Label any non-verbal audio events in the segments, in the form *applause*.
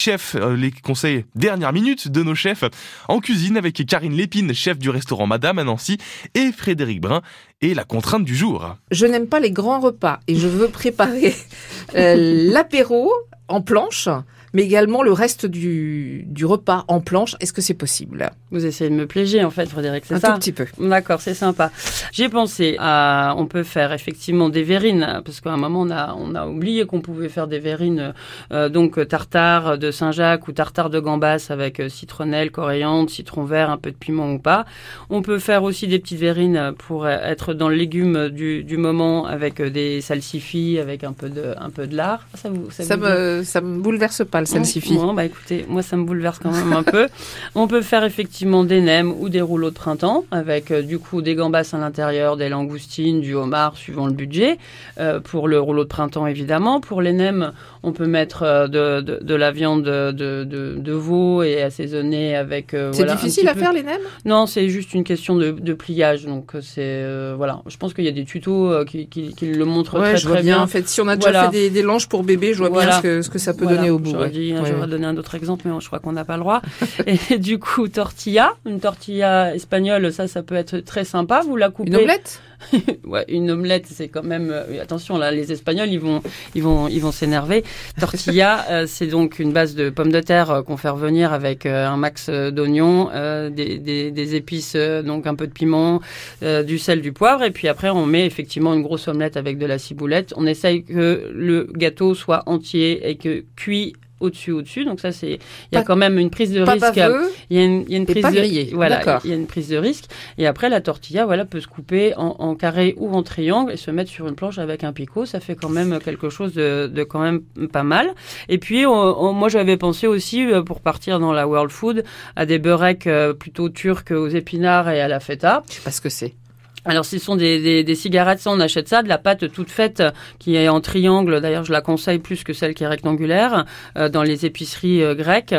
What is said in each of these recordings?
Chef, euh, les conseils dernière minute de nos chefs en cuisine avec Karine Lépine, chef du restaurant Madame à Nancy, et Frédéric Brun, et la contrainte du jour. Je n'aime pas les grands repas et je veux préparer *laughs* euh, l'apéro en planche mais également le reste du, du repas en planche. Est-ce que c'est possible? Vous essayez de me pléger en fait, Frédéric, c'est ça? Un tout petit peu. D'accord, c'est sympa. J'ai pensé à, on peut faire effectivement des verrines, parce qu'à un moment on a, on a oublié qu'on pouvait faire des verrines, euh, donc tartare de Saint-Jacques ou tartare de gambas avec euh, citronnelle, coriandre, citron vert, un peu de piment ou pas. On peut faire aussi des petites verrines pour être dans le légume du, du moment avec euh, des salsifis, avec un peu de, un peu de lard. Ça, vous, ça, ça me, ça me bouleverse pas le bah écoutez, moi ça me bouleverse quand même un peu. On peut faire effectivement des nems ou des rouleaux de printemps avec euh, du coup des gambas à l'intérieur, des langoustines, du homard suivant le budget. Euh, pour le rouleau de printemps évidemment. Pour les nems, on peut mettre euh, de, de, de, la viande de, veau et assaisonner avec. c'est voilà, difficile à faire les nems? Non, c'est juste une question de, pliage. Donc c'est voilà. Je pense qu'il y a des tutos qui, qui, qui le montrent ouais, très je vois très bien. bien. En fait, si on a déjà Voilà. fait des, des langes pour bébé, je vois Voilà. bien ce que, ce que ça peut donner au bout. Dit, Ouais, j'aurais ouais. donné un autre exemple, mais je crois qu'on n'a pas le droit. *laughs* et du coup, tortilla, une tortilla espagnole, ça, ça peut être très sympa. Vous la coupez. Une omelette? *laughs* Ouais, une omelette, c'est quand même. euh, attention, là, les Espagnols, ils vont, ils vont, ils vont s'énerver. *laughs* Tortilla, euh, c'est donc une base de pommes de terre euh, qu'on fait revenir avec un max d'oignons, des, des, des épices, donc un peu de piment, du sel, du poivre, et puis après, on met effectivement une grosse omelette avec de la ciboulette. On essaye que le gâteau soit entier et que cuit au-dessus, au-dessus. Donc ça, c'est, il y a Pas- quand même une prise de risque. Il y a une, il y a une prise de. Voilà, il y a une prise de risque. Et après, la tortilla, voilà, peut se couper en, en carré ou en triangle et se mettre sur une planche avec un picot. Ça fait quand même quelque chose de, quand même pas mal. Et puis, moi, j'avais pensé aussi, euh, pour partir dans la world food, à des beurrecs euh, plutôt turcs aux épinards et à la feta. Je sais pas ce que c'est. Alors, ce sont des, des, des cigarettes, ça, on achète ça, de la pâte toute faite euh, qui est en triangle. D'ailleurs, je la conseille plus que celle qui est rectangulaire euh, dans les épiceries euh, grecques.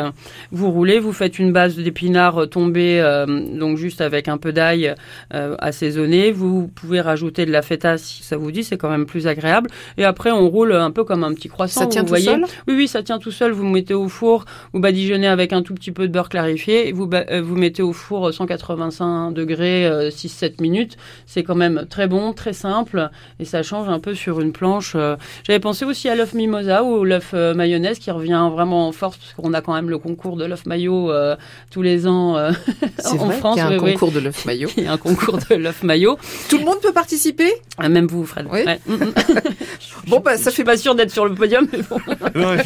Vous roulez, vous faites une base d'épinards tombés, euh, donc juste avec un peu d'ail assaisonné. Vous pouvez rajouter de la feta si ça vous dit, c'est quand même plus agréable. Et après, on roule un peu comme un petit croissant. Ça tient vous tout voyez. seul? Oui, oui, ça tient tout seul. Vous mettez au four, vous badigeonnez avec un tout petit peu de beurre clarifié, et vous, vous mettez au four euh, 185 degrés, euh, 6-7 minutes. C'est quand même très bon, très simple, et ça change un peu sur une planche. euh. J'avais pensé aussi à l'œuf mimosa ou l'œuf euh, mayonnaise qui revient vraiment en force, parce qu'on a quand même le concours de l'œuf maillot euh, tous les ans euh, *laughs* en vrai France. qu'il y a un oui, oui. concours de l'œuf maillot. *laughs* Il y a un concours de l'œuf maillot. Tout le monde peut participer? Ah, Même vous, Fred. Oui. Ouais. *laughs* Mm, mm. Bon, bah, ça Je suis pas sûre d'être sur le podium, mais bon. Non, effectivement.